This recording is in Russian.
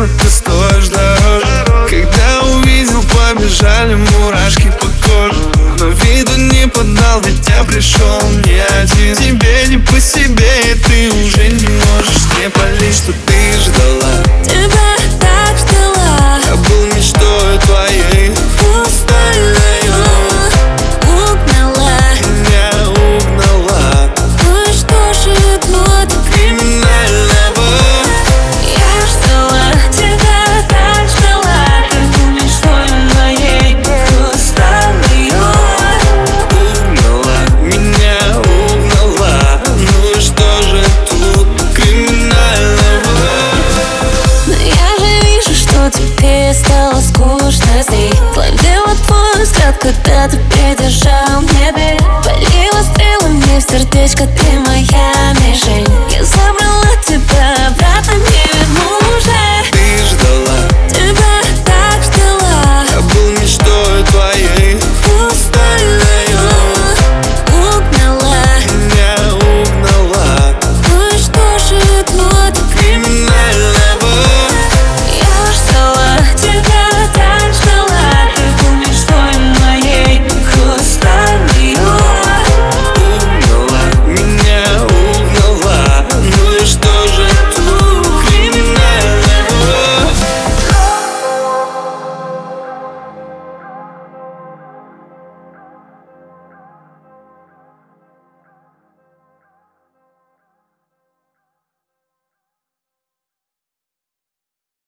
машина, ты стоишь дороже Когда увидел, побежали мурашки по коже. Но виду не подал, ведь я пришел не один. Тебе не по себе, и ты уже не можешь не палить, что ты ждала. Тебя Ловила твой взгляд, когда ты придержал в сердечко, ты